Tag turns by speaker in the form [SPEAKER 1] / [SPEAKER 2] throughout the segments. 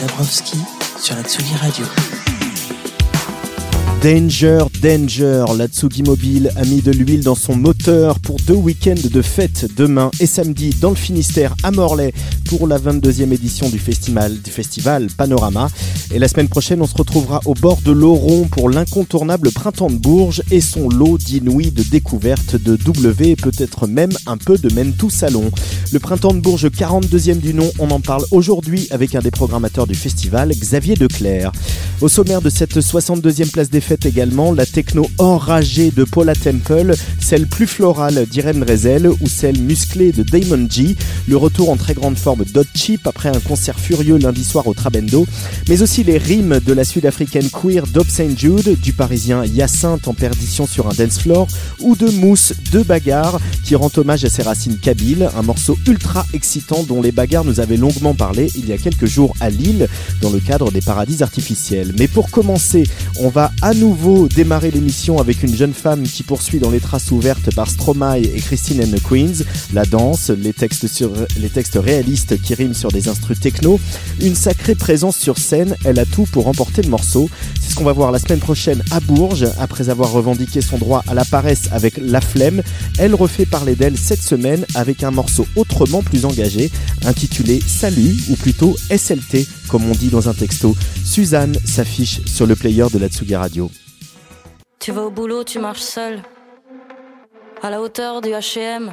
[SPEAKER 1] Dabrowski sur la Tsugi Radio.
[SPEAKER 2] Danger, danger, la Tsugi Mobile a mis de l'huile dans son moteur pour deux week-ends de fête demain et samedi dans le Finistère à Morlaix pour la 22e édition du festival Panorama. Et la semaine prochaine, on se retrouvera au bord de l'Oron pour l'incontournable Printemps de Bourges et son lot d'inouïs de découvertes de W et peut-être même un peu de Mentou Salon. Le Printemps de Bourges 42e du nom, on en parle aujourd'hui avec un des programmateurs du festival, Xavier Declerc. Au sommaire de cette 62e place des fêtes également, la techno enragée de Paula Temple, celle plus florale d'Irene Rezel ou celle musclée de Damon G, le retour en très grande forme d'Hot Chip après un concert furieux lundi soir au Trabendo, mais aussi les rimes de la sud-africaine queer Dob St. Jude, du parisien Hyacinthe en perdition sur un dance floor, ou de Mousse de Bagarre qui rend hommage à ses racines kabyles, un morceau ultra excitant dont les bagarres nous avaient longuement parlé il y a quelques jours à Lille dans le cadre des paradis artificiels. Mais pour commencer, on va à nouveau démarrer l'émission avec une jeune femme qui poursuit dans les traces ouvertes par Stromae et Christine and the Queens, la danse, les textes, sur, les textes réalistes qui riment sur des instrus techno, une sacrée présence sur scène, elle a tout pour remporter le morceau. C'est ce qu'on va voir la semaine prochaine à Bourges, après avoir revendiqué son droit à la paresse avec La Flemme, elle refait parler d'elle cette semaine avec un morceau autrement plus engagé, intitulé Salut, ou plutôt SLT, comme on dit dans un texto. Suzanne s'affiche sur le player de la Tsugi Radio.
[SPEAKER 3] Tu vas au boulot, tu marches seul. À la hauteur du HM.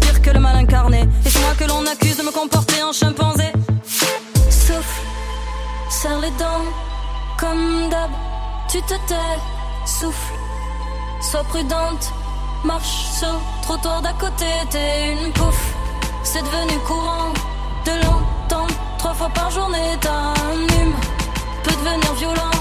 [SPEAKER 3] pire que le mal incarné. Et c'est moi que l'on accuse de me comporter en chimpanzé. Souffle, serre les dents, comme d'hab, tu te tais. Souffle, sois prudente, marche sur le trottoir d'à côté, t'es une pouffe. C'est devenu courant de l'entendre trois fois par journée. Ta hume peut devenir violent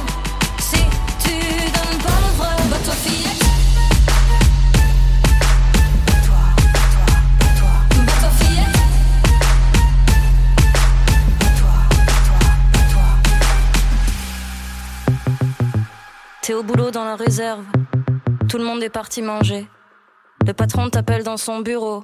[SPEAKER 3] T'es au boulot dans la réserve. Tout le monde est parti manger. Le patron t'appelle dans son bureau.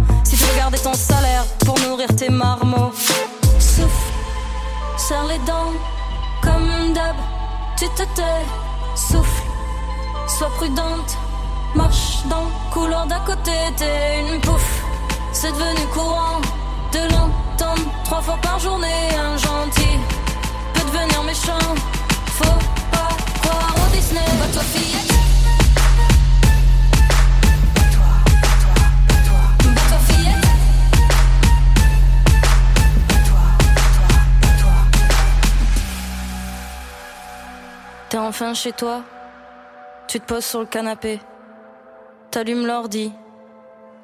[SPEAKER 3] Si tu garder ton salaire pour nourrir tes marmots. Souffle, serre les dents, comme d'hab, tu te tais. Souffle, sois prudente, marche dans couloir d'à côté, t'es une pouffe. C'est devenu courant de l'entendre trois fois par journée. Un gentil peut devenir méchant. Faut pas croire au Disney. Va toi. Enfin chez toi. Tu te poses sur le canapé. T'allumes l'ordi.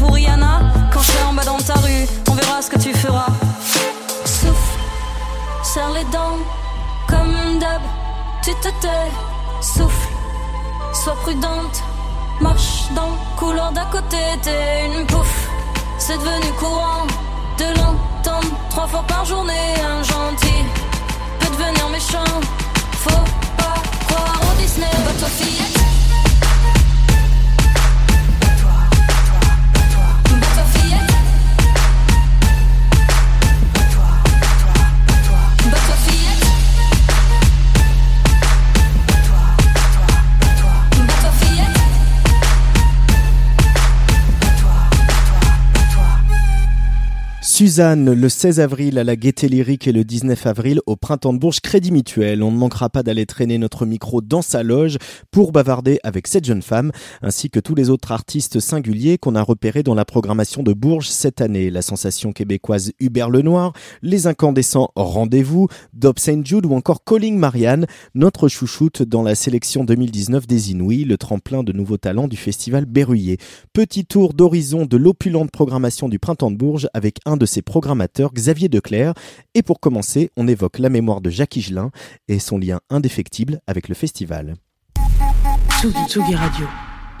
[SPEAKER 3] pour Rihanna quand je serai en bas dans ta rue. On verra ce que tu feras. Souffle, serre les dents, comme d'hab, tu te tais. Souffle, sois prudente, marche dans le couloir d'à côté, t'es une pouffe. C'est devenu courant de l'entendre trois fois par journée. Un gentil peut devenir méchant. Faut pas croire au Disney, bateau fillette.
[SPEAKER 2] Suzanne, le 16 avril à la Gaieté Lyrique et le 19 avril au Printemps de Bourges Crédit Mutuel. On ne manquera pas d'aller traîner notre micro dans sa loge pour bavarder avec cette jeune femme, ainsi que tous les autres artistes singuliers qu'on a repérés dans la programmation de Bourges cette année. La sensation québécoise Hubert Lenoir, les incandescents Rendez-vous, Dob St. Jude ou encore Calling Marianne, notre chouchoute dans la sélection 2019 des Inouïs, le tremplin de nouveaux talents du festival Berruyer. Petit tour d'horizon de l'opulente programmation du Printemps de Bourges avec un de ses programmateurs, Xavier Declerc. Et pour commencer, on évoque la mémoire de Jacques Higelin et son lien indéfectible avec le festival.
[SPEAKER 1] Tsugi, Tsugi Radio.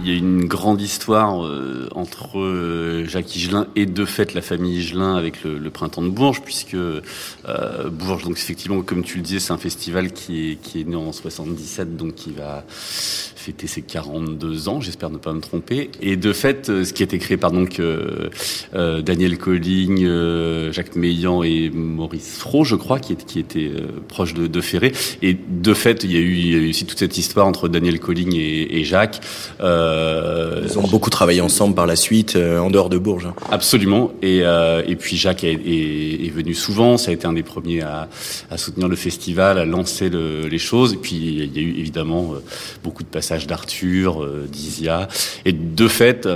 [SPEAKER 4] Il y a une grande histoire euh, entre euh, Jacques Higelin et de fait la famille Higelin avec le, le printemps de Bourges, puisque euh, Bourges, donc effectivement, comme tu le disais, c'est un festival qui est, qui est né en 77, donc qui va fêter ses 42 ans, j'espère ne pas me tromper. Et de fait, euh, ce qui a été créé par donc euh, euh, Daniel Colling, euh, Jacques Meillan et Maurice Fro, je crois, qui, est, qui était euh, proche de, de Ferré. Et de fait, il y, a eu, il y a eu aussi toute cette histoire entre Daniel Colling et, et Jacques.
[SPEAKER 5] Ils ont beaucoup travaillé ensemble par la suite, en dehors de Bourges. hein.
[SPEAKER 4] Absolument. Et, et puis Jacques est, est, est venu souvent. Ça a été un des premiers à, à soutenir le festival, à lancer le- les choses. Et puis il y a eu évidemment beaucoup de passages d'Arthur, euh, d'Isia. Et de fait.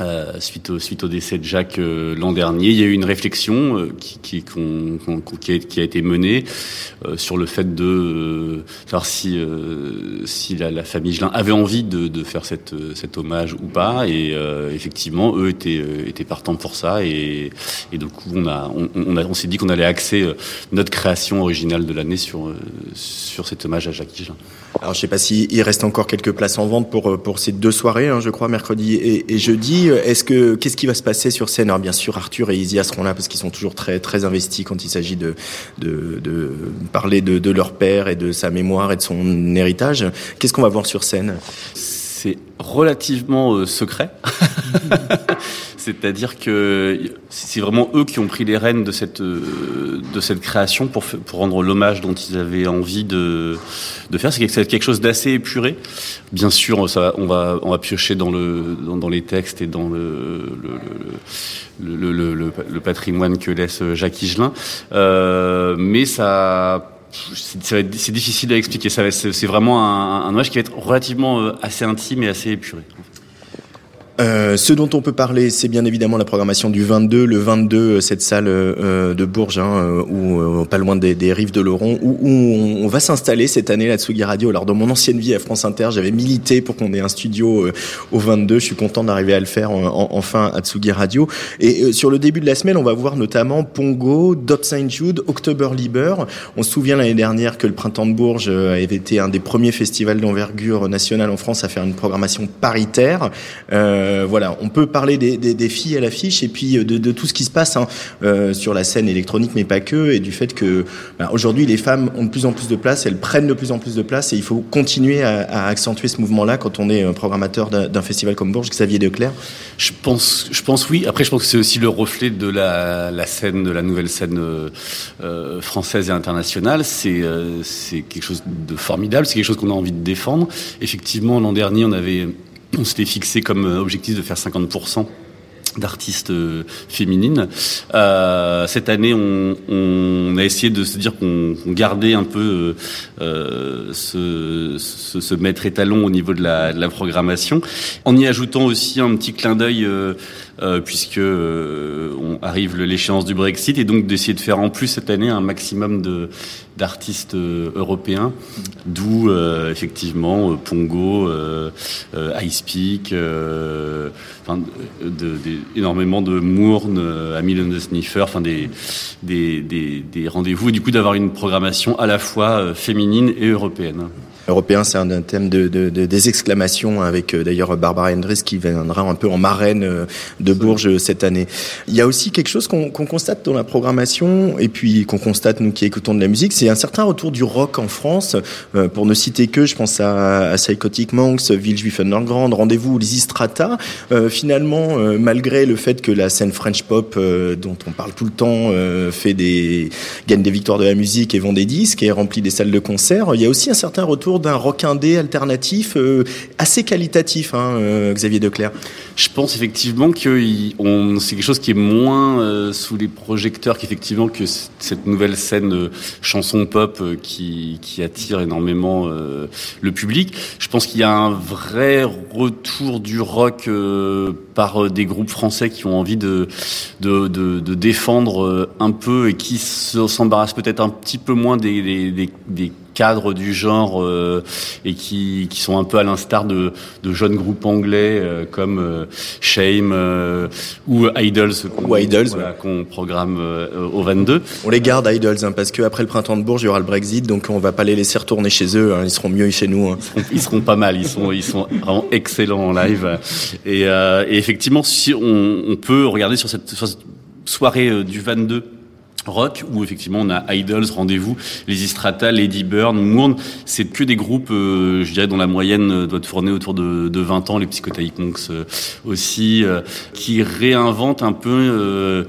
[SPEAKER 4] Euh, suite, au, suite au décès de Jacques euh, l'an dernier, il y a eu une réflexion euh, qui, qui, qu'on- qui, a, qui a été menée euh, sur le fait de euh, savoir si, euh, si la, la famille Gelin avait envie de, de faire cette, cet hommage ou pas. Et effectivement, eux étaient, étaient partants pour ça. Et, et du on, on, on, on s'est dit qu'on allait axer notre création originale de l'année sur, sur cet hommage à Jacques Higelin.
[SPEAKER 5] Alors je sais pas s'il il reste encore quelques places en vente pour pour ces deux soirées, hein, je crois, mercredi et, et jeudi. Est-ce que qu'est-ce qui va se passer sur scène? Alors bien sûr, Arthur et Isia seront là parce qu'ils sont toujours très très investis quand il s'agit de, de de parler de, de leur père et de sa mémoire et de son héritage. Qu'est-ce qu'on va voir sur scène?
[SPEAKER 4] C'est relativement euh, secret. C'est-à-dire que c'est vraiment eux qui ont pris les rênes de cette euh, de cette création pour pour rendre l'hommage dont ils avaient envie de de faire. C'est quelque- chose d'assez épuré. Bien sûr, ça, on va on va piocher dans le dans, dans les textes et dans le le, le, le, le, le- le patrimoine que laisse Jacques Higelin, euh, mais ça c'est difficile à expliquer. Ça C'est vraiment un, un qui va être relativement euh, assez intime et assez épuré.
[SPEAKER 5] Euh, ce dont on peut parler, c'est bien évidemment la programmation du 22, le 22, euh, cette salle euh, de Bourges, hein, où, euh, pas loin des, rives de l'Oron, où, on, va s'installer cette année, la Tsugi Radio. Alors, dans mon ancienne vie à France Inter, j'avais milité pour qu'on ait un studio au 22. Je suis content d'arriver à le faire en- en- enfin à Tsugi Radio. Et sur le début de la semaine, on va voir notamment Pongo, Dot Saint Jude, October Liber. On se souvient l'année dernière que le Printemps de Bourges avait été un des premiers festivals d'envergure nationale en France à faire une programmation paritaire. Voilà, on peut parler des, filles à l'affiche et puis euh, de, tout ce qui se passe hein, euh, sur la scène électronique, mais pas que, et du fait que bah, aujourd'hui les femmes ont de plus en plus de place, elles prennent de plus en plus de place, et il faut continuer à, accentuer ce mouvement-là quand on est euh, programmateur d'un festival comme Bourges. Xavier Declerc.
[SPEAKER 4] Je pense, je pense oui. Après, je pense que c'est aussi le reflet de la, scène, de la nouvelle scène euh, euh, française et internationale. Euh, c'est quelque chose de formidable. C'est quelque chose qu'on a envie de défendre. Effectivement, l'an dernier, on avait, on s'était fixé comme euh, objectif de faire 50% d'artistes euh, féminines. Euh, cette année, on, a essayé de se dire qu'on gardait un peu euh, ce, maître étalon au niveau de la, programmation, en y ajoutant aussi un petit clin d'œil euh, puisque on arrive l'échéance du Brexit et donc d'essayer de faire en plus cette année un maximum de d'artistes euh, européens, d'où euh, effectivement euh, Pongo, Ice Peak, enfin, de, de- de- énormément de Mourne, Hamilton the Sniffer, enfin des des, des, rendez-vous et du coup d'avoir une programmation à la fois féminine et européenne.
[SPEAKER 2] Européen, c'est un, thème de, des exclamations avec d'ailleurs Barbara Hendricks qui viendra un peu en marraine de Bourges cette année. Il y a aussi quelque chose qu'on constate dans la programmation et puis qu'on constate nous qui écoutons de la musique, c'est un certain retour du rock en France. pour ne citer que, je pense à, à Psychotic Monks, Villejuif Underground, Rendez-vous, Lizzy Strata. finalement, malgré le fait que la scène French pop dont on parle tout le temps fait des gagne des victoires de la musique et vend des disques et remplit des salles de concert. Il y a aussi un certain retour d'un rock indé alternatif euh, assez qualitatif, hein, euh, Xavier Declerc.
[SPEAKER 4] Je pense effectivement que c'est quelque chose qui est moins euh, sous les projecteurs qu'effectivement que cette nouvelle scène chanson pop qui, attire énormément le public. Je pense qu'il y a un vrai retour du rock par des groupes français qui ont envie de, défendre un peu et qui s'embarrassent peut-être un petit peu moins des, cadres du genre euh, et qui, qui sont un peu à l'instar de, de jeunes groupes anglais euh, comme euh, Shame ou Idols
[SPEAKER 2] qu'on Idols,
[SPEAKER 4] qu'on programme au 22.
[SPEAKER 2] On les garde Idols hein, parce qu'après le printemps de Bourges il y aura le Brexit donc on va pas les laisser retourner chez eux hein, ils seront mieux chez nous. Hein.
[SPEAKER 4] Ils, seront, pas mal ils sont ils sont vraiment excellents en live et, et effectivement si on, on, peut regarder sur cette, sur cette soirée du 22 rock où effectivement on a Idols, Rendez-vous, les Istrata, Lady Burn, Mourne, c'est que des groupes, euh, je dirais, dont la moyenne euh, doit tourner autour de, de 20 ans, les Psychotic Monks euh, aussi, qui réinventent un peu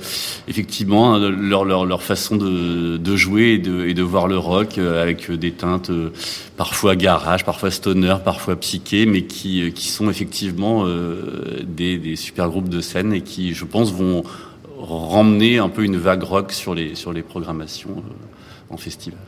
[SPEAKER 4] effectivement leur, leur, leur façon de, de jouer et de, et voir le rock avec des teintes parfois garage, parfois stoner, parfois psyché, mais qui, qui sont effectivement des, des super groupes de scène et qui, je pense, vont ramener un peu une vague rock sur les, sur les programmations euh, en festival.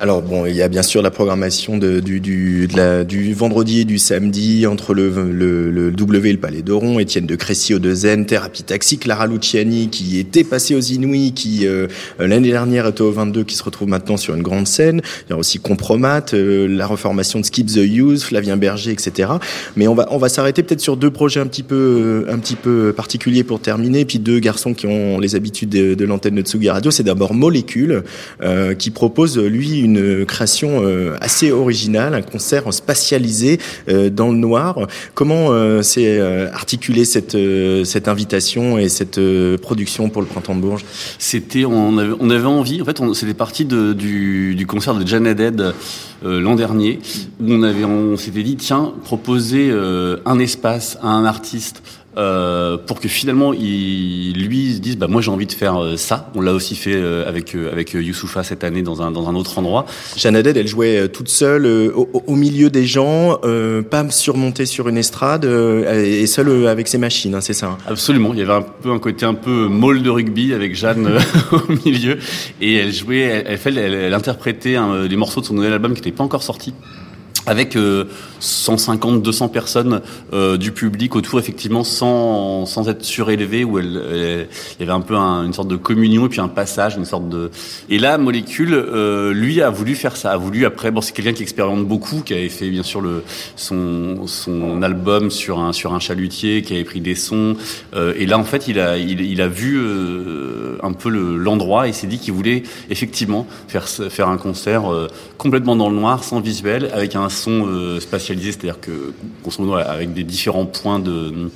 [SPEAKER 2] Alors bon, il y a bien sûr la programmation de, du, du, de la, du vendredi et du samedi entre le, le, le W et le Palais d'Oron, Étienne de Crécy au Zen, Thérapie Taxi, Clara Luciani qui était passée aux Inouïs, qui euh, l'année dernière était au 22, qui se retrouve maintenant sur une grande scène. Il y a aussi Compromat, euh, la reformation de Skip the Youth, Flavien Berger, etc. Mais on va on va s'arrêter peut-être sur deux projets un petit peu un petit peu particuliers pour terminer, puis deux garçons qui ont les habitudes de, de l'antenne de Tsugi Radio. C'est d'abord Molécule euh, qui propose lui création euh, assez originale, un concert spatialisé euh, dans le noir. Comment euh, s'est articulé cette, cette invitation et cette production pour le Printemps de Bourges?
[SPEAKER 4] C'était, on avait, envie, en fait, c'était parti du, concert de Janet Head l'an dernier, où on on s'était dit, tiens, proposer un espace à un artiste euh, pour que finalement il, lui se dise bah moi j'ai envie de faire euh, ça. On l'a aussi fait euh, avec avec Youssoufa cette année dans un dans un autre endroit.
[SPEAKER 2] Jeanne elle jouait toute seule au, au, milieu des gens, pas surmontée sur une estrade et seule avec ses machines, hein, c'est ça. Hein.
[SPEAKER 4] Absolument. Il y avait un peu un côté un peu molle de rugby avec Jeanne au milieu et elle jouait, elle, elle, elle, interprétait un, des morceaux de son nouvel album qui n'était pas encore sorti avec 150, 200 personnes euh, du public autour, effectivement, sans, sans être surélevé, où il y avait un peu une sorte de communion et puis un passage, une sorte de. Et là, Molécule, euh, lui, a voulu faire ça. A voulu après. Bon, c'est quelqu'un qui expérimente beaucoup, qui avait fait bien sûr le son son album sur un sur un chalutier, qui avait pris des sons. Euh, et là, en fait, il a il, a vu euh, un peu l'endroit et s'est dit qu'il voulait effectivement faire faire un concert complètement dans le noir, sans visuel, avec un son spatial c'est-à-dire que, grosso modo, avec des différents points de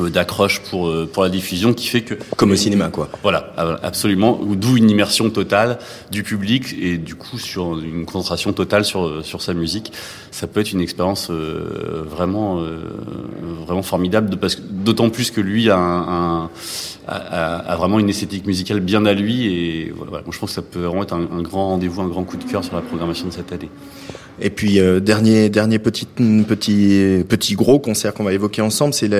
[SPEAKER 4] euh, d'accroche pour euh, pour la diffusion qui fait que
[SPEAKER 2] comme au cinéma quoi.
[SPEAKER 4] Voilà absolument d'où une immersion totale du public et du coup sur une concentration totale sur sur sa musique. Ça peut être une expérience euh, vraiment vraiment formidable parce d'autant plus que lui a, un, a, vraiment une esthétique musicale bien à lui et voilà, je pense que ça peut vraiment être un, un grand rendez-vous un grand coup de cœur sur la programmation de cette année
[SPEAKER 2] et puis euh, dernier dernier petit petit petit gros concert qu'on va évoquer ensemble, c'est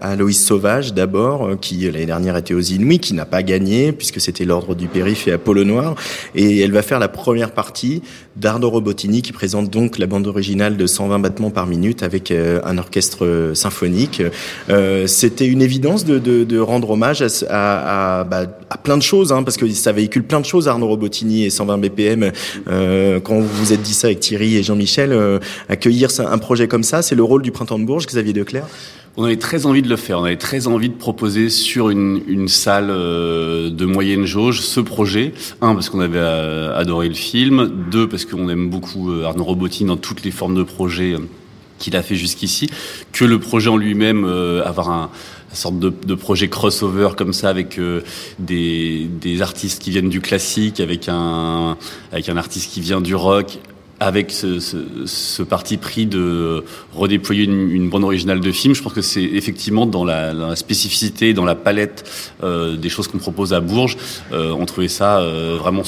[SPEAKER 2] Aloïs Sauvage d'abord, euh, qui l'année dernière était aux Inuits, qui n'a pas gagné puisque c'était l'ordre du périph et Apollo Noir, et elle va faire la première partie d'Ardo Robotini qui présente donc la bande originale de 120 battements par minute avec euh, un orchestre symphonique. c'était une évidence de, de, de, rendre hommage à, à, bah, à plein de choses, hein, parce que ça véhicule plein de choses Arnaud Robotini et 120 BPM. quand vous vous êtes dit ça avec Et Jean-Michel, euh, accueillir un projet comme ça, c'est le rôle du Printemps de Bourges, Xavier Declerc?
[SPEAKER 4] On avait très envie de le faire. On avait très envie de proposer sur une, salle euh, de moyenne jauge ce projet. Un, parce qu'on avait euh, adoré le film. Deux, parce qu'on aime beaucoup Arnaud Robotini dans toutes les formes de projets qu'il a fait jusqu'ici. Que le projet en lui-même, avoir un, une sorte de, projet crossover comme ça avec des, artistes qui viennent du classique, avec un artiste qui vient du rock, avec ce, parti pris de redéployer une, bande originale de film. Je pense que c'est effectivement dans la, dans la, spécificité, dans la palette euh, des choses qu'on propose à Bourges, euh, on trouvait ça euh, vraiment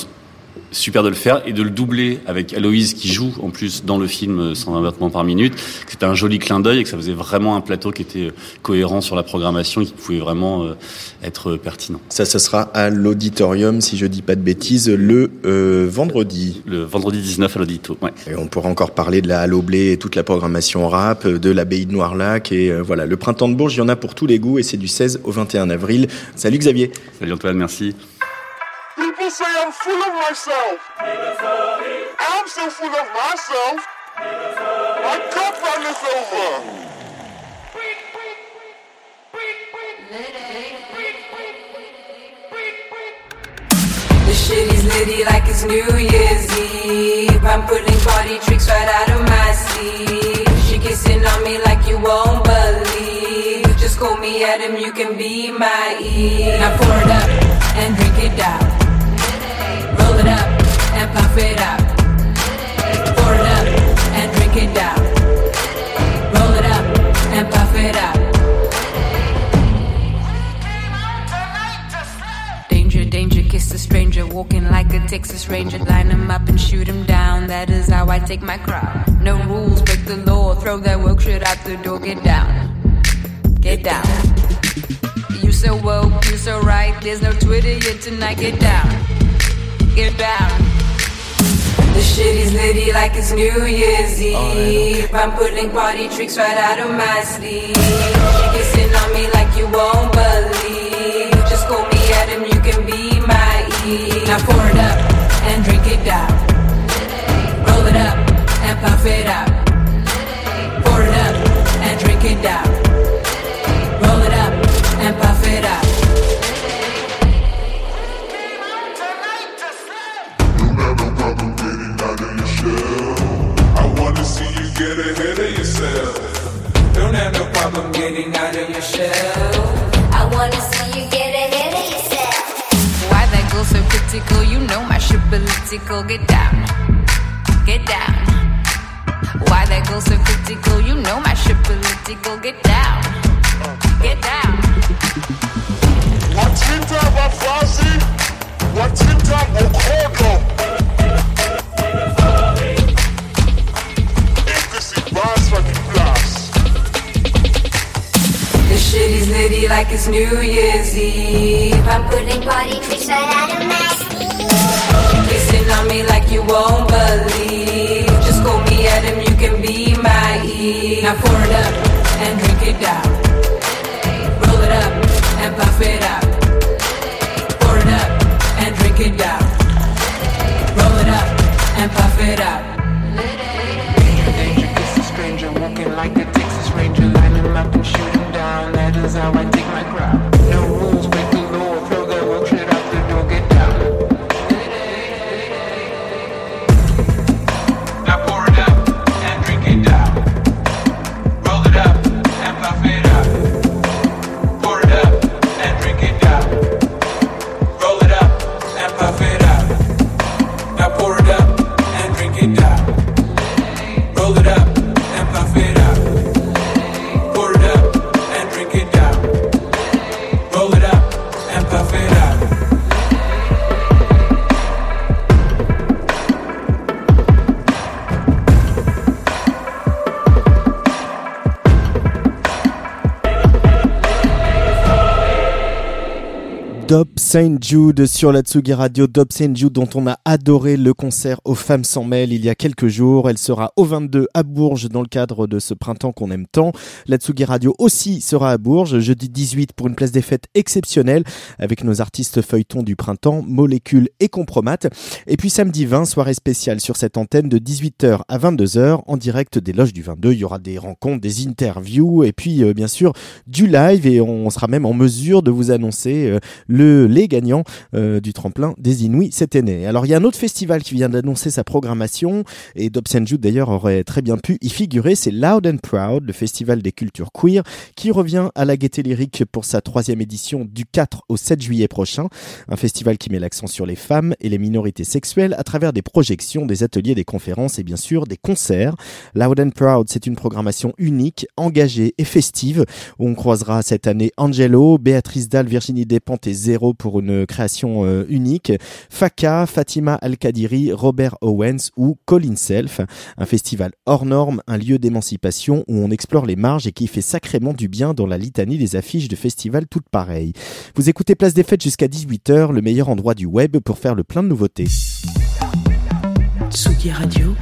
[SPEAKER 4] super de le faire et de le doubler avec Aloïse qui joue en plus dans le film 120 battements par minute. C'était un joli clin d'œil et que ça faisait vraiment un plateau qui était cohérent sur la programmation et qui pouvait vraiment euh, être pertinent.
[SPEAKER 5] Ça, ça sera à l'auditorium, si je dis pas de bêtises, le euh, vendredi.
[SPEAKER 4] Le vendredi 19 à l'audito, ouais.
[SPEAKER 5] Et on pourra encore parler de la Halo Blé et toute la programmation rap, de l'abbaye de Noirlac et euh, voilà. Le printemps de Bourges, il y en a pour tous les goûts et c'est du 16 au 21 avril. Salut Xavier.
[SPEAKER 4] Salut Antoine, merci.
[SPEAKER 6] Say I'm full of myself. I'm so full of myself. My cup runneth over.
[SPEAKER 7] The shit is litty like it's New Year's Eve. I'm putting party tricks right out of my sleeve. She kissing on me like you won't believe. Just call me Adam, you can be my Eve. Now pour it up and drink it down. Pour it up and drink it down. Roll it up and puff it up. Danger, danger, kiss a stranger. Walking like a Texas Ranger. Line him up and shoot him down. That is how I take my crowd. No rules, break the law. Throw that woke shit out the door. Get down. Get down. You so woke, you so right. There's no Twitter yet tonight. Get down. Get down. The shit is litty like it's New Year's Eve. I'm putting party tricks right out of my sleeve. She kissing on me like you won't believe. Just call me Adam, you can be my Eve. Now pour it up and drink it down. Roll it up and puff it up.
[SPEAKER 6] Have no problem getting out of your shell. I wanna see you get ahead of yourself.
[SPEAKER 7] Why that girl so critical? You know my shit political. Get down, get down. Why that girl so critical? You know my shit political. Get down, get down.
[SPEAKER 6] Watchinta Wafazi, Watchinta Okodo. Esse
[SPEAKER 7] Shit litty like it's New Year's Eve.
[SPEAKER 8] I'm putting party tricks right out of my sleeve.
[SPEAKER 7] Kissing on me like you won't believe. Just call me Adam, you can be my Eve. Now pour it up and drink it down. Roll it up and puff it up. Pour it up and drink it down. Roll it up and puff it up.
[SPEAKER 9] How
[SPEAKER 2] Saint Jude sur la Tsugi Radio. Dob Saint Jude dont on a adoré le concert aux Femmes sans mêle il y a quelques jours. Elle sera au 22 à Bourges dans le cadre de ce printemps qu'on aime tant. La Tsugi Radio aussi sera à Bourges jeudi 18 pour une place des fêtes exceptionnelle avec nos artistes feuilletons du printemps, Molécules et Compromat. Et puis samedi 20, soirée spéciale sur cette antenne de 18h à 22h en direct des loges du 22. Il y aura des rencontres, des interviews et puis euh, bien sûr du live et on sera même en mesure de vous annoncer euh, le, les gagnants euh, du tremplin des Inuits cette année. Alors il y a un autre festival qui vient d'annoncer sa programmation et Dobson Jude d'ailleurs aurait très bien pu y figurer, c'est Loud and Proud, le festival des cultures queer qui revient à la Gaieté Lyrique pour sa troisième édition du 4 au 7 juillet prochain. Un festival qui met l'accent sur les femmes et les minorités sexuelles à travers des projections, des ateliers, des conférences et bien sûr des concerts. Loud and Proud, c'est une programmation unique, engagée et festive où on croisera cette année Angelo, Béatrice Dalle, Virginie Despentes et Zéro pour une création euh, unique, Faka, Fatima Al-Kadiri, Robert Owens ou Colin Self. Un festival hors norme, un lieu d'émancipation où on explore les marges et qui fait sacrément du bien dans la litanie des affiches de festivals toutes pareilles. Vous écoutez Place des Fêtes jusqu'à 18h, le meilleur endroit du web pour faire le plein de nouveautés.
[SPEAKER 1] Tsugi Radio.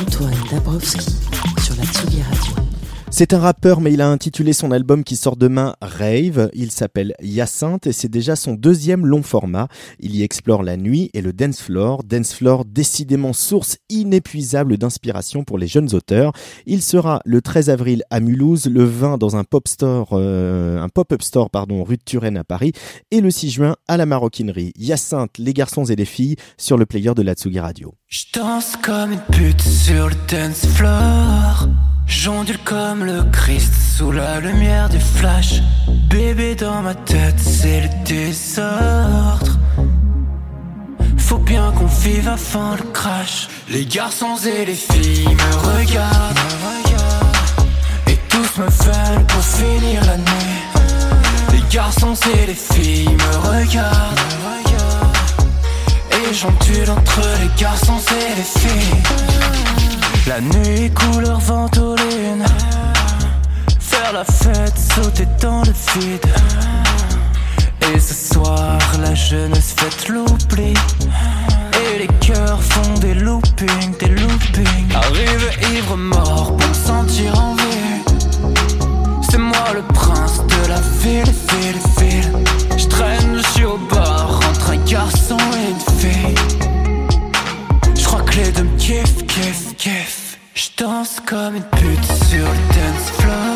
[SPEAKER 1] Antoine Dabrowski sur la Tsugi Radio.
[SPEAKER 2] C'est un rappeur, mais il a intitulé son album qui sort demain Rave. Il s'appelle Hyacinthe et c'est déjà son deuxième long format. Il y explore la nuit et le dance floor. Dance floor, décidément source inépuisable d'inspiration pour les jeunes auteurs. Il sera le 13 avril à Mulhouse, le 20 dans un pop store, euh, un pop-up store, pardon, rue de Turenne à Paris, et le 6 juin à la Maroquinerie. Hyacinthe, les garçons et les filles, sur le player de la Tsugi Radio.
[SPEAKER 10] Le Christ sous la lumière du flash. Bébé dans ma tête, c'est le désordre. Faut bien qu'on vive avant le crash. Les garçons et les filles me regardent. Et tous me veulent pour finir la nuit. Les garçons et les filles me regardent. Et j'ondule entre les garçons et les filles. La nuit couleur ventoline La fête, sauter dans le vide. Et ce soir la jeunesse fête l'oubli Et les cœurs font des loopings, des loopings. Arrive ivre mort pour sentir en vie. C'est moi le prince de la ville, ville, ville. Je traîne, je suis au bord entre un garçon et une fille. Je crois que les deux me kiffent, kiffent, kiffent. Je danse comme une pute sur le dance floor.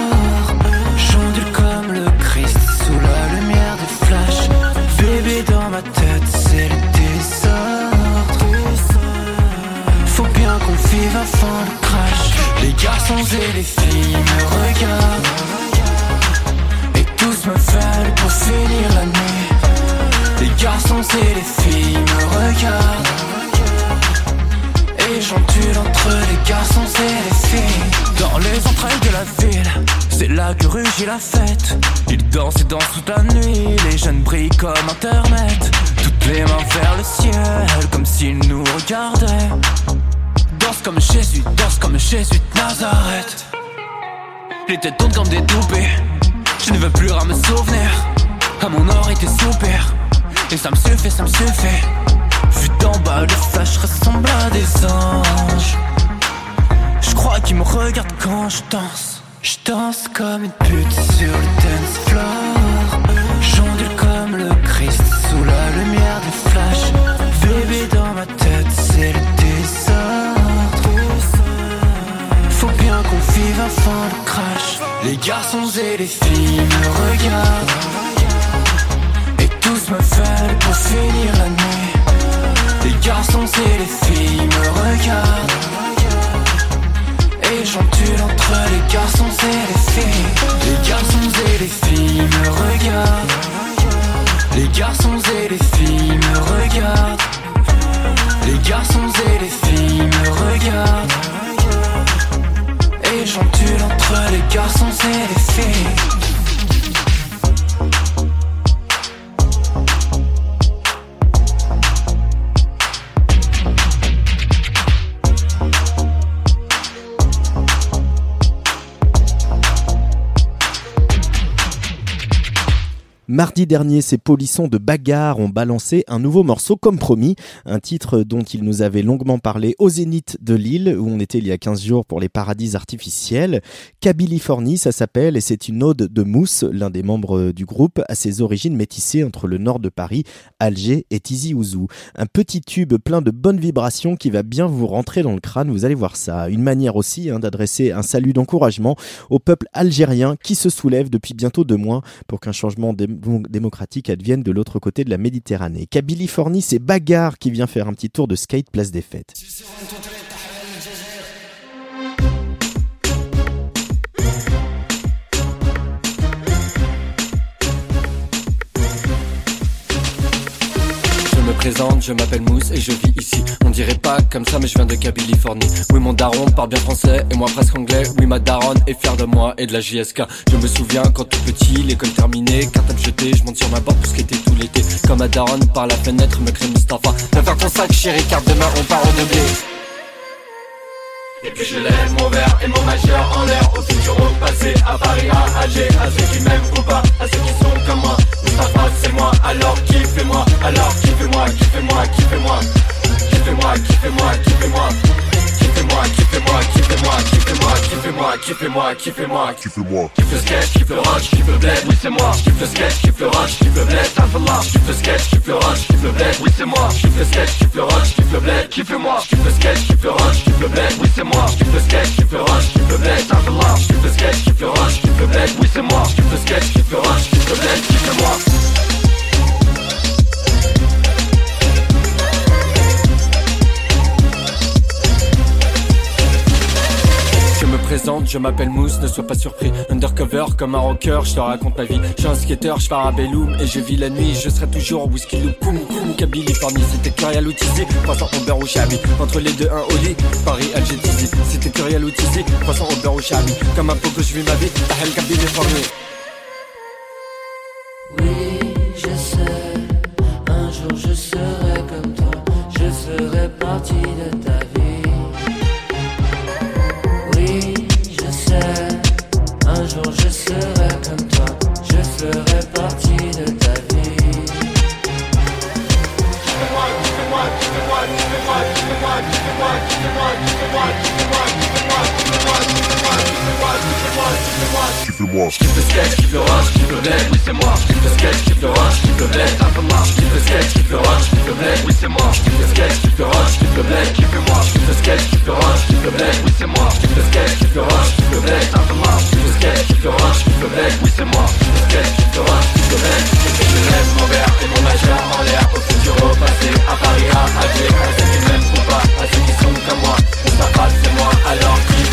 [SPEAKER 10] Le crash. Les garçons et les filles me regardent. Et tous me veulent pour finir la nuit. Les garçons et les filles me regardent. Et j'ondule entre les garçons et les filles Dans les entrailles de la ville C'est là que rugit la fête Ils dansent et dansent toute la nuit Les jeunes brillent comme internet Toutes les mains vers le ciel Comme s'ils nous regardaient Danse comme Jésus, danse comme Jésus de Nazareth Les têtes tournent comme des toupées Je ne veux plus à me souvenir À mon or était soupir Et ça me suffit, ça me suffit Vu d'en bas, les flashs ressemblent à des anges. Je crois qu'ils me regardent quand je danse. Je danse comme une pute sur le dance floor. J'ondule comme le Christ sous la lumière Les garçons et les filles me regardent. Et tous me veulent pour finir la nuit. Les garçons et les filles me regardent. Et j'ondule entre les garçons et les filles. Les garçons et les filles me regardent. Les garçons et les filles me regardent. Les garçons et les filles me regardent j'ondule entre les garçons et les filles
[SPEAKER 2] Mardi dernier, ces polissons de bagarre ont balancé un nouveau morceau comme promis, un titre dont ils nous avaient longuement parlé au Zénith de Lille, où on était il y a 15 jours pour les paradis artificiels. Californie, ça s'appelle, et c'est une ode de Mousse, l'un des membres du groupe, à ses origines métissées entre le nord de Paris, Alger et Tizi Ouzou. Un petit tube plein de bonnes vibrations qui va bien vous rentrer dans le crâne, vous allez voir ça. Une manière aussi hein, d'adresser un salut d'encouragement au peuple algérien qui se soulève depuis bientôt deux mois pour qu'un changement démocratique advienne de l'autre côté de la Méditerranée. Californie, c'est Bagarre qui vient faire un petit tour de skate place des fêtes.
[SPEAKER 10] Je m'appelle Mousse et je vis ici. On dirait pas comme ça, mais je viens de Californie. Oui, mon daron parle bien français et moi presque anglais. Oui, ma daronne est fière de moi et de la JSK. Je me souviens quand tout petit, l'école terminée, cartable jeté, je monte sur ma porte pour était tout l'été. Comme ma daronne par la fenêtre me crée Mustafa. Viens faire ton sac, chérie, car demain on part au. Et puis je lève mon verre et mon majeur en l'air Au futur, au passé, à Paris, à Alger À ceux qui m'aiment ou pas, à ceux qui sont comme moi C'est moi, alors kiffez-moi Alors kiffez-moi, kiffez-moi, kiffez-moi Kiffez-moi, kiffez-moi, kiffez-moi Kiffez-moi, kiffez-moi, kiffez-moi, kiffez-moi, kiffez-moi, kiffez-moi, kiffez-moi, kiffez-moi. Kiffe le sketch, kiffe le rush, kiffe le bled, oui c'est moi. Kiffe le sketch, kiffe le rush, kiffe le bled, Alphallah. Kiffe le sketch, kiffe le rush, kiffe le bled, oui c'est moi. Kiffe le sketch, kiffe le rush, kiffe le bled, kiffez-moi. Kiffe le sketch, kiffe le rush, kiffe le bled, oui c'est moi. Kiffe le sketch, kiffe le rush, kiffe le bled, Alphallah. Kiffe le sketch, kiffe le rush, kiffe le bled, oui c'est moi. Kiffe le sketch, kiffe le rush, kiffe le bled, kiffez-moi. Je m'appelle Mousse, ne sois pas surpris. Undercover comme un rocker, je te raconte ma vie. Je suis un skater, je pars à Belloum et je vis la nuit. Je serai toujours whisky loop, koum koum, Californie. C'était Curial ou Tizi, 300 au beurre ou chabi. Entre les deux, un au Paris, Alger, Tizi. C'était Curial ou Tizi, 300 au beurre ou chabi. Comme un que je vis ma vie, Tahel, Californie.
[SPEAKER 11] Oui, je sais, un jour je serai comme toi, je ferai partie de ferai partie de ta vie. Fais-moi, fais-moi, fais-moi, fais-moi, fais-moi, fais-moi,
[SPEAKER 10] fais-moi, fais-moi, fais-moi, fais-moi, fais-moi. Moi J'kiffe le sketch, j'kiffe le rush, j'kiffe le bled, oui c'est moi J'kiffe le sketch, j'kiffe le rush, j'kiffe le bled, Alpha J'kiffe le sketch, j'kiffe le rush, j'kiffe le bled, oui c'est moi J'kiffe le sketch, j'kiffe le rush, j'kiffe le bled, kiffez-moi J'kiffe le sketch, j'kiffe le rush, j'kiffe le bled, oui c'est moi J'kiffe le sketch, j'kiffe le rush, j'kiffe le bled, Alpha J'kiffe le sketch, j'kiffe le rush, j'kiffe le bled, oui c'est moi J'kiffe le sketch, j'kiffe le rush, j'kiffe le bled je lève mon verre et mon majeur en l'air Au futur, au passé, à Paris, à Alger À ceux qui m'aiment ou pas, à ceux qui sont comme moi c'est moi,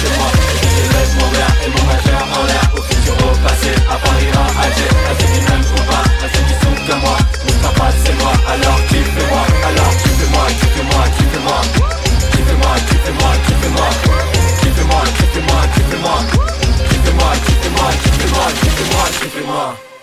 [SPEAKER 10] Et je lève mon verre et mon majeur en l'air Au futur, au passé, à Paris, à Alger à ceux qui sont comme moi Mustafa c'est moi, alors kiffez-moi Alors kiffez-moi, kiffez-moi, kiffez-moi Kiffez-moi, kiffez-moi, kiffez-moi Kiffez-moi, kiffez-moi, kiffez-moi Kiffez-moi, kiffez-moi, kiffez-moi, kiffez-moi, kiffez-moi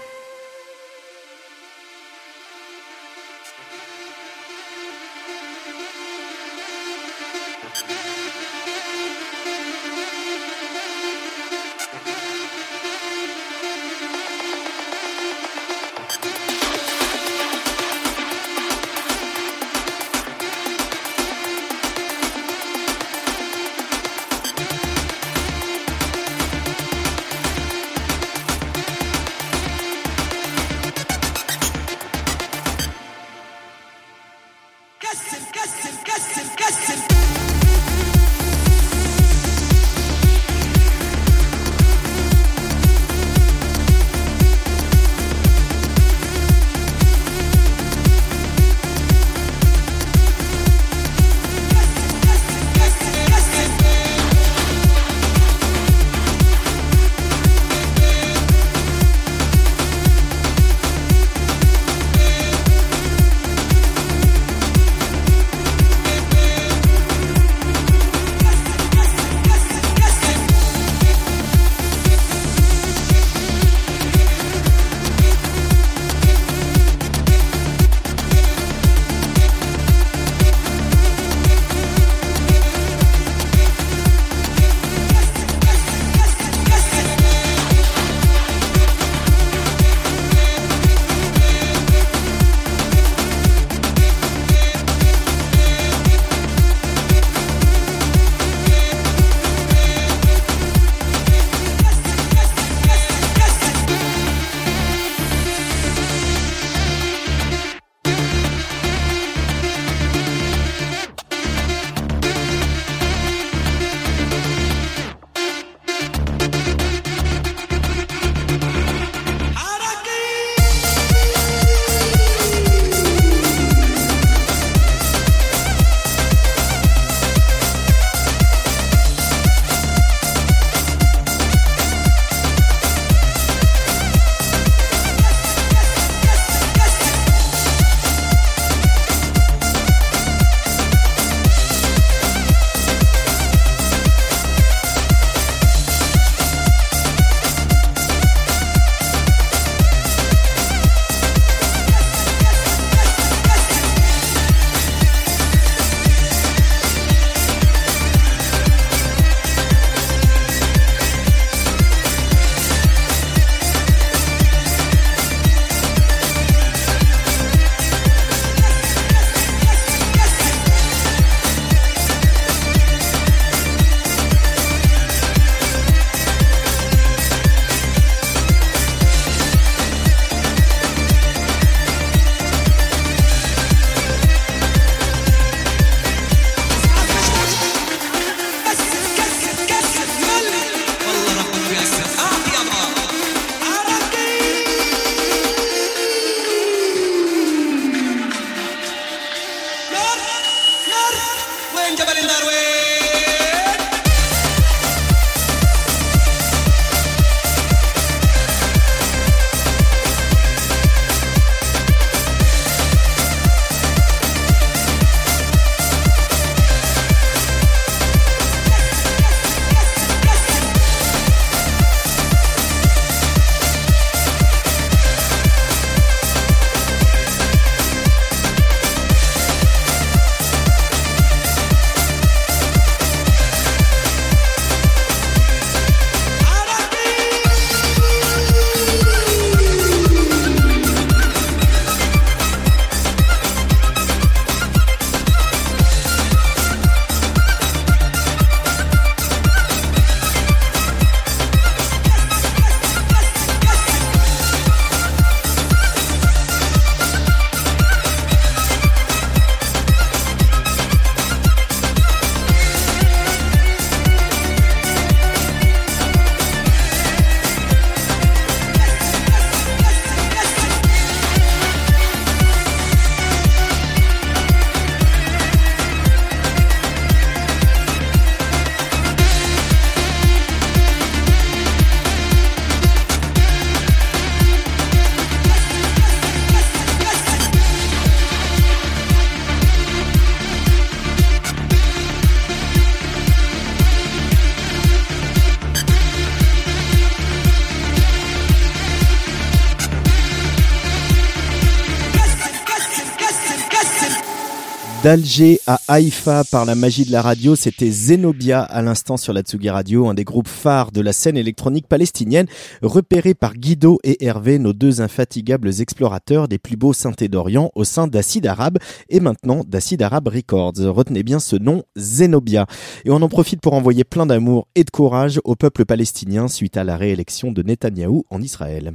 [SPEAKER 2] D'Alger à Haïfa par la magie de la radio, c'était Zenobia à l'instant sur la Tsugi Radio, un des groupes phares de la scène électronique palestinienne, repéré par Guido et Hervé, nos deux infatigables explorateurs des plus beaux synthés d'Orient au sein d'Acide Arabe et maintenant d'Acide Arabe Records. Retenez bien ce nom, Zenobia. Et on en profite pour envoyer plein d'amour et de courage au peuple palestinien suite à la réélection de Netanyahou en Israël.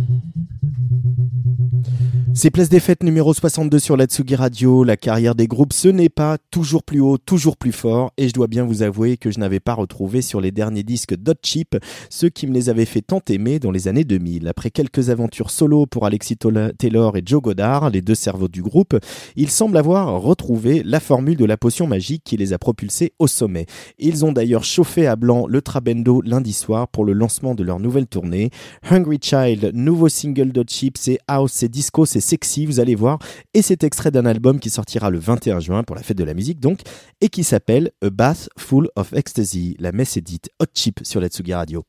[SPEAKER 2] C'est Place des Fêtes numéro 62 sur la Tsugi Radio. La carrière des groupes, ce n'est pas toujours plus haut, toujours plus fort. Et je dois bien vous avouer que je n'avais pas retrouvé sur les derniers disques Dot Chip ceux qui me les avaient fait tant aimer dans les années 2000. Après quelques aventures solo pour Alexis Taylor et Joe Godard, les deux cerveaux du groupe, ils semblent avoir retrouvé la formule de la potion magique qui les a propulsés au sommet. Ils ont d'ailleurs chauffé à blanc le Trabendo lundi soir pour le lancement de leur nouvelle tournée. Hungry Child, nouveau single Dot Chip, c'est house, c'est disco, c'est sexy, vous allez voir. Et c'est extrait d'un album qui sortira le 21 juin pour la fête de la musique donc, et qui s'appelle A Bath Full of Ecstasy. La messe est dite Hot Chip sur la Tsugi Radio.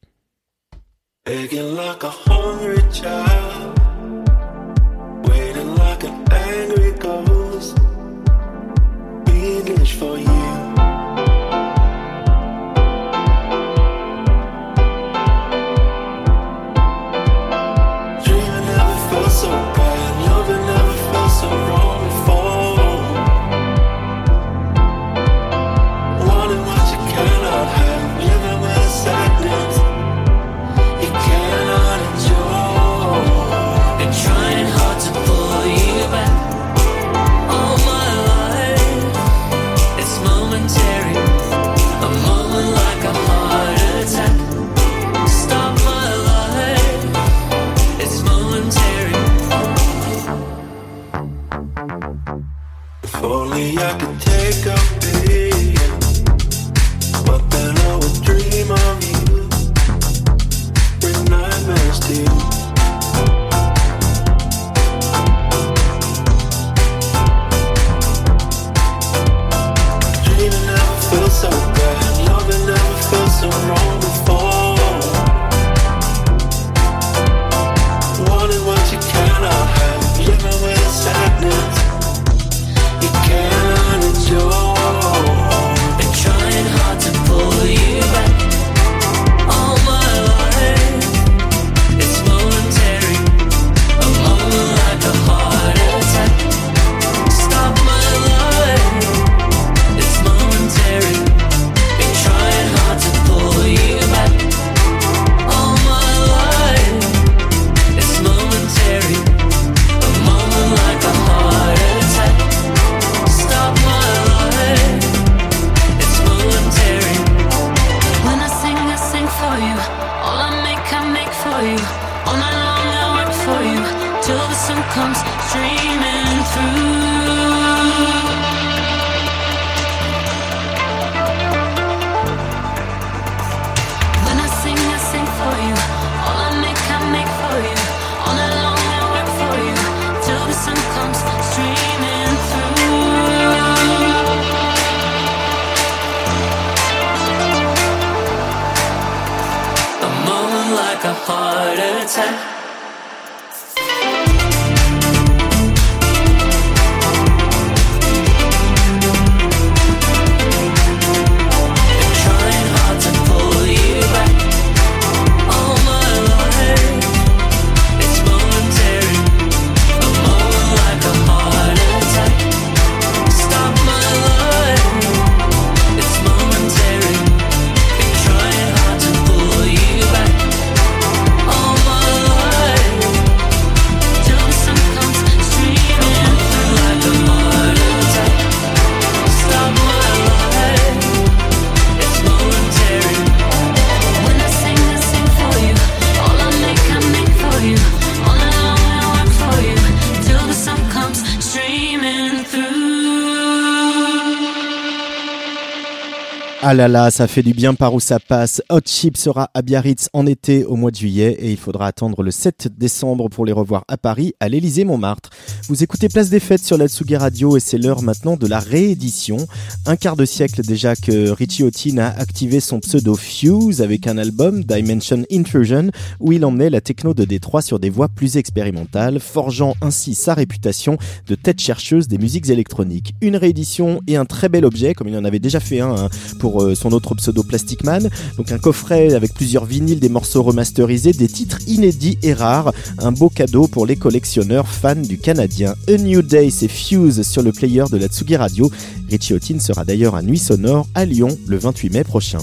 [SPEAKER 11] If only I could take a beat, but then I would dream of you, bring nightmares to you.
[SPEAKER 2] Ah là là, ça fait du bien par où ça passe. Hot Chip sera à Biarritz en été au mois de juillet et il faudra attendre le 7 décembre pour les revoir à Paris, à l'Élysée Montmartre. Vous écoutez Place des Fêtes sur la Tsugi Radio et c'est l'heure maintenant de la réédition. Un quart de siècle déjà que Richie Houghton a activé son pseudo Fuse avec un album Dimension Intrusion où il emmenait la techno de Détroit sur des voies plus expérimentales, forgeant ainsi sa réputation de tête chercheuse des musiques électroniques. Une réédition et un très bel objet comme il en avait déjà fait un hein, euh, son autre pseudo Plastic Man. Donc un coffret avec plusieurs vinyles, des morceaux remasterisés, des titres inédits et rares. Un beau cadeau pour les collectionneurs fans du Canadien. A New Day, c'est Fuse sur le player de la Tsugi Radio. Richie Houghton sera d'ailleurs à Nuit Sonore à Lyon le 28 mai prochain.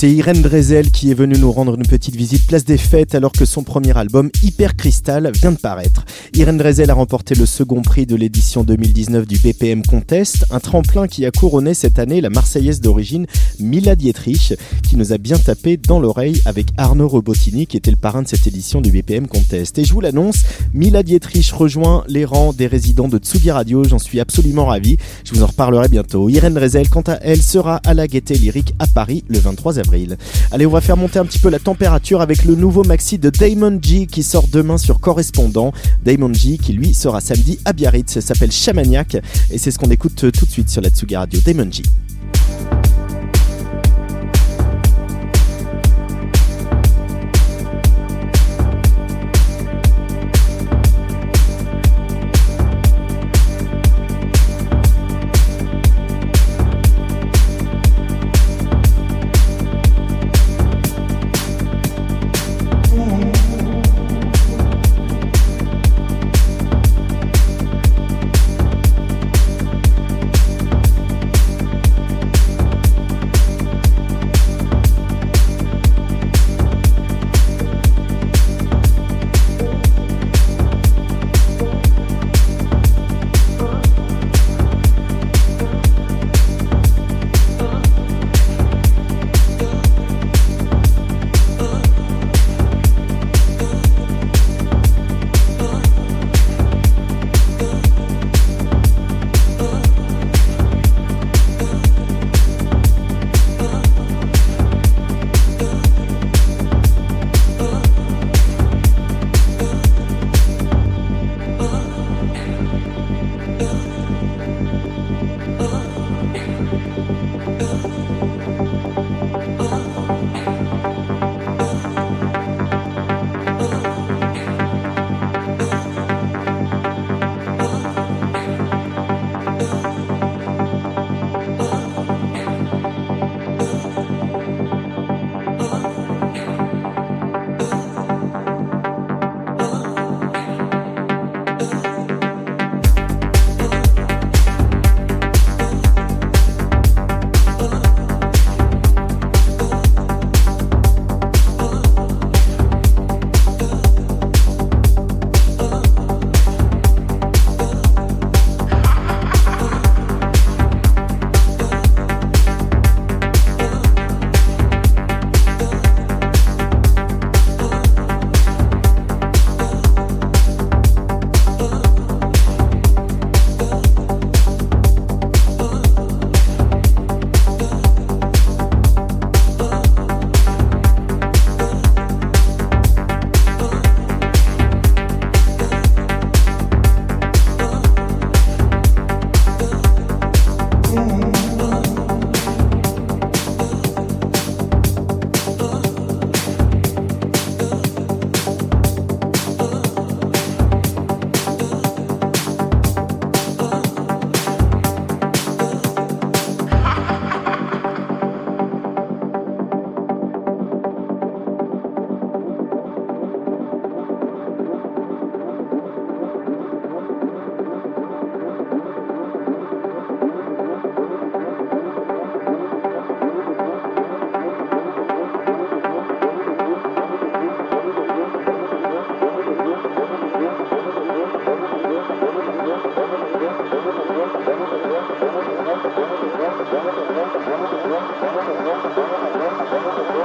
[SPEAKER 2] C'est Irène Drezel qui est venue nous rendre une petite visite place des fêtes alors que son premier album Hyper Crystal vient de paraître. Irène Drezel a remporté le second prix de l'édition 2019 du BPM Contest, un tremplin qui a couronné cette année la Marseillaise d'origine Mila Dietrich, qui nous a bien tapé dans l'oreille avec Arnaud Robotini qui était le parrain de cette édition du BPM Contest. Et je vous l'annonce, Mila Dietrich rejoint les rangs des résidents de Tsugi Radio, j'en suis absolument ravi, je vous en reparlerai bientôt. Irène Drezel, quant à elle, sera à la Gaieté Lyrique à Paris le 23 avril. Allez, on va faire monter un petit peu la température avec le nouveau maxi de Damon G qui sort demain sur Correspondant. Damon G qui lui sera samedi à Biarritz, s'appelle Chamaniac et c'est ce qu'on écoute tout de suite sur la Tsugi Radio. Damon G.
[SPEAKER 12] Gracias.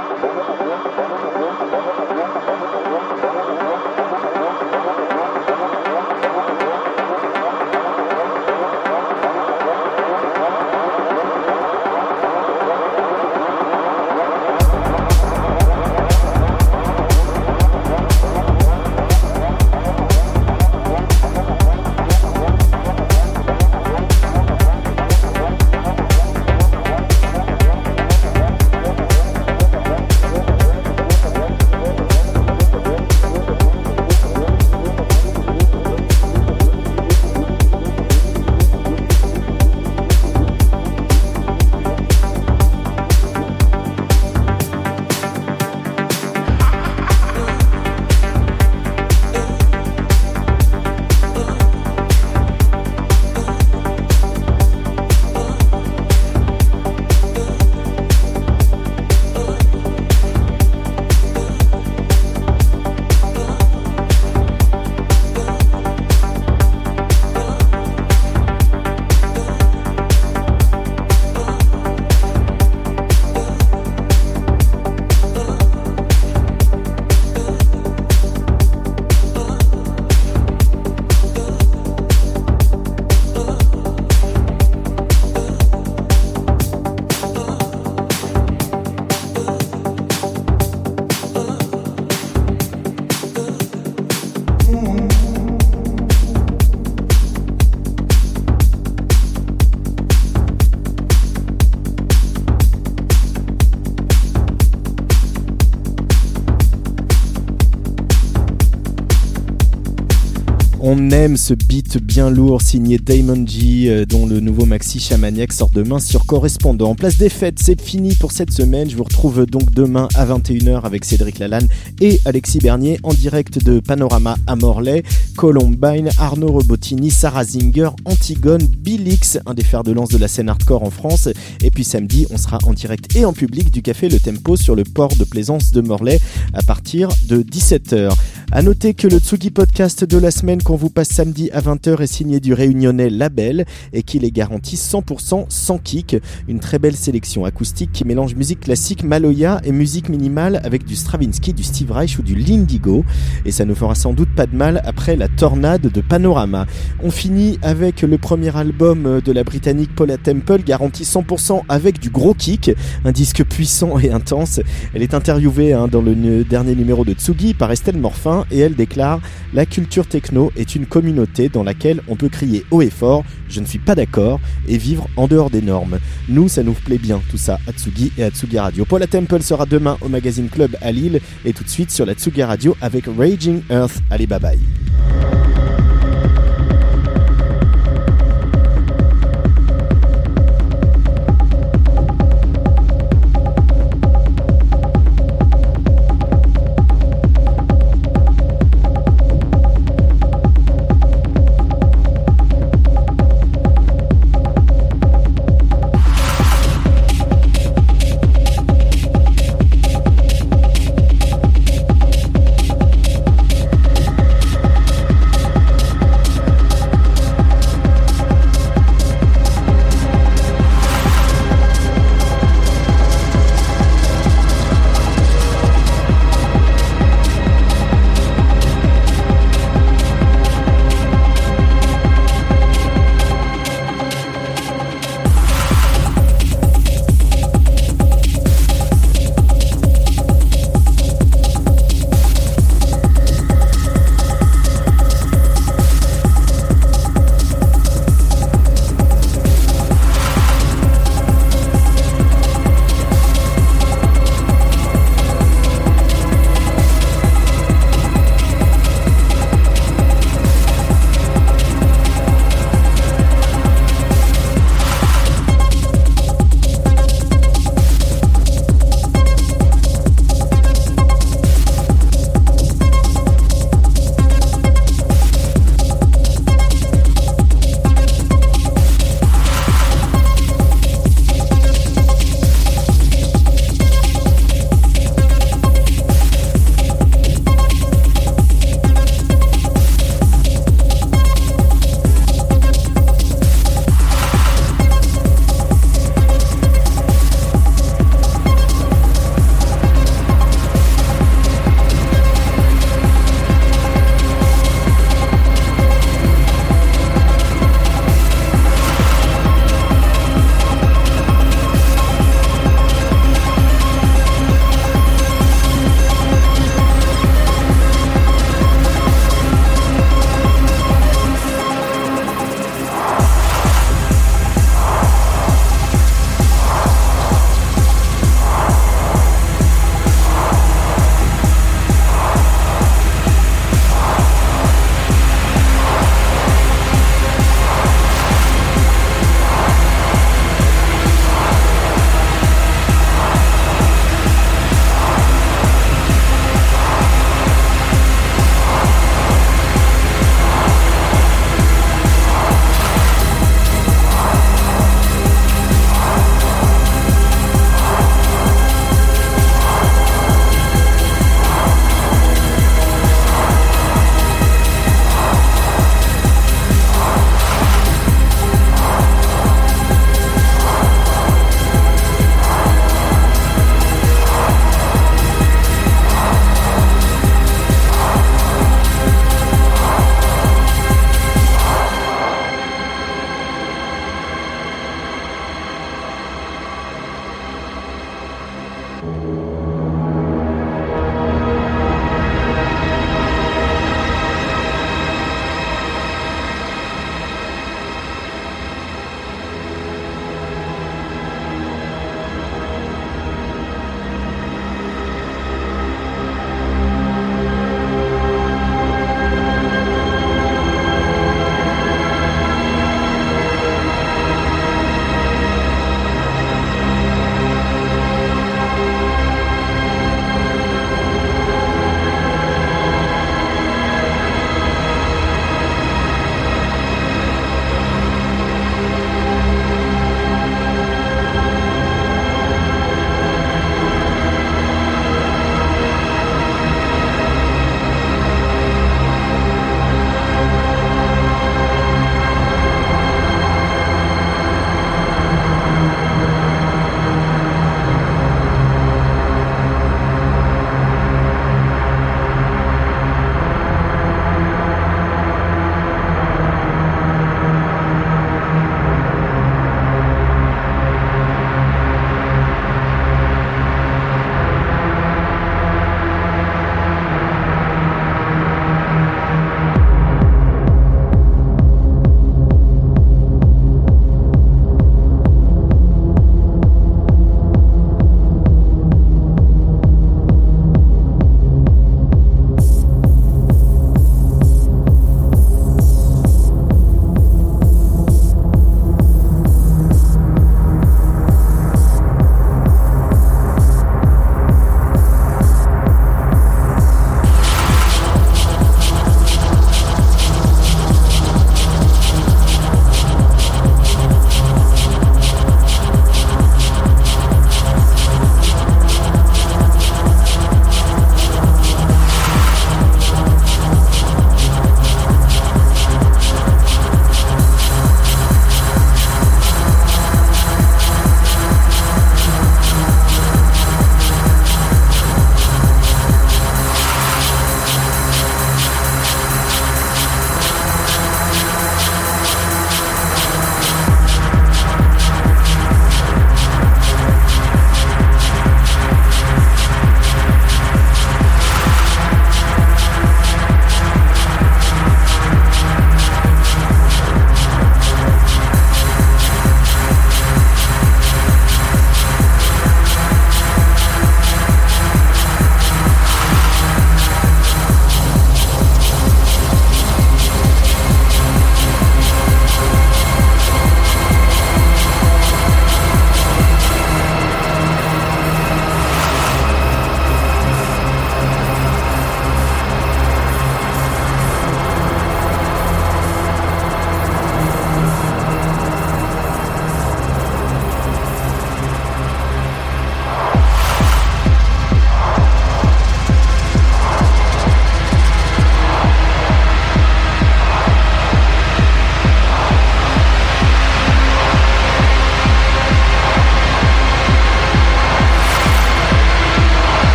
[SPEAKER 2] On aime ce beat bien lourd signé Damon G, euh, dont le nouveau maxi Chamaniac sort demain sur correspondant. En place des fêtes, c'est fini pour cette semaine. Je vous retrouve donc demain à 21h avec Cédric Lalanne et Alexis Bernier en direct de Panorama à Morlaix, Columbine, Arnaud Robotini, Sarah Zinger, Antigone, Billix, un des fers de lance de la scène hardcore en France. Et puis samedi, on sera en direct et en public du café Le Tempo sur le port de plaisance de Morlaix à partir de 17h. À noter que le Tsugi Podcast de la semaine vous passe samedi à 20h est signé du réunionnais Label et qu'il est garanti 100% sans kick. Une très belle sélection acoustique qui mélange musique classique Maloya et musique minimale avec du Stravinsky, du Steve Reich ou du Lindigo. Et ça nous fera sans doute pas de mal après la tornade de Panorama. On finit avec le premier album de la britannique Paula Temple garanti 100% avec du gros kick, un disque puissant et intense. Elle est interviewée hein, dans le dernier numéro de Tsugi par Estelle Morfin et elle déclare La culture techno est une communauté dans laquelle on peut crier haut et fort Je ne suis pas d'accord et vivre en dehors des normes. Nous, ça nous plaît bien tout ça à Tsugi et à Tsugi Radio. Paula Temple sera demain au Magazine Club à Lille et tout de suite sur la Tsugi Radio avec Raging Earth. Allez, bye bye.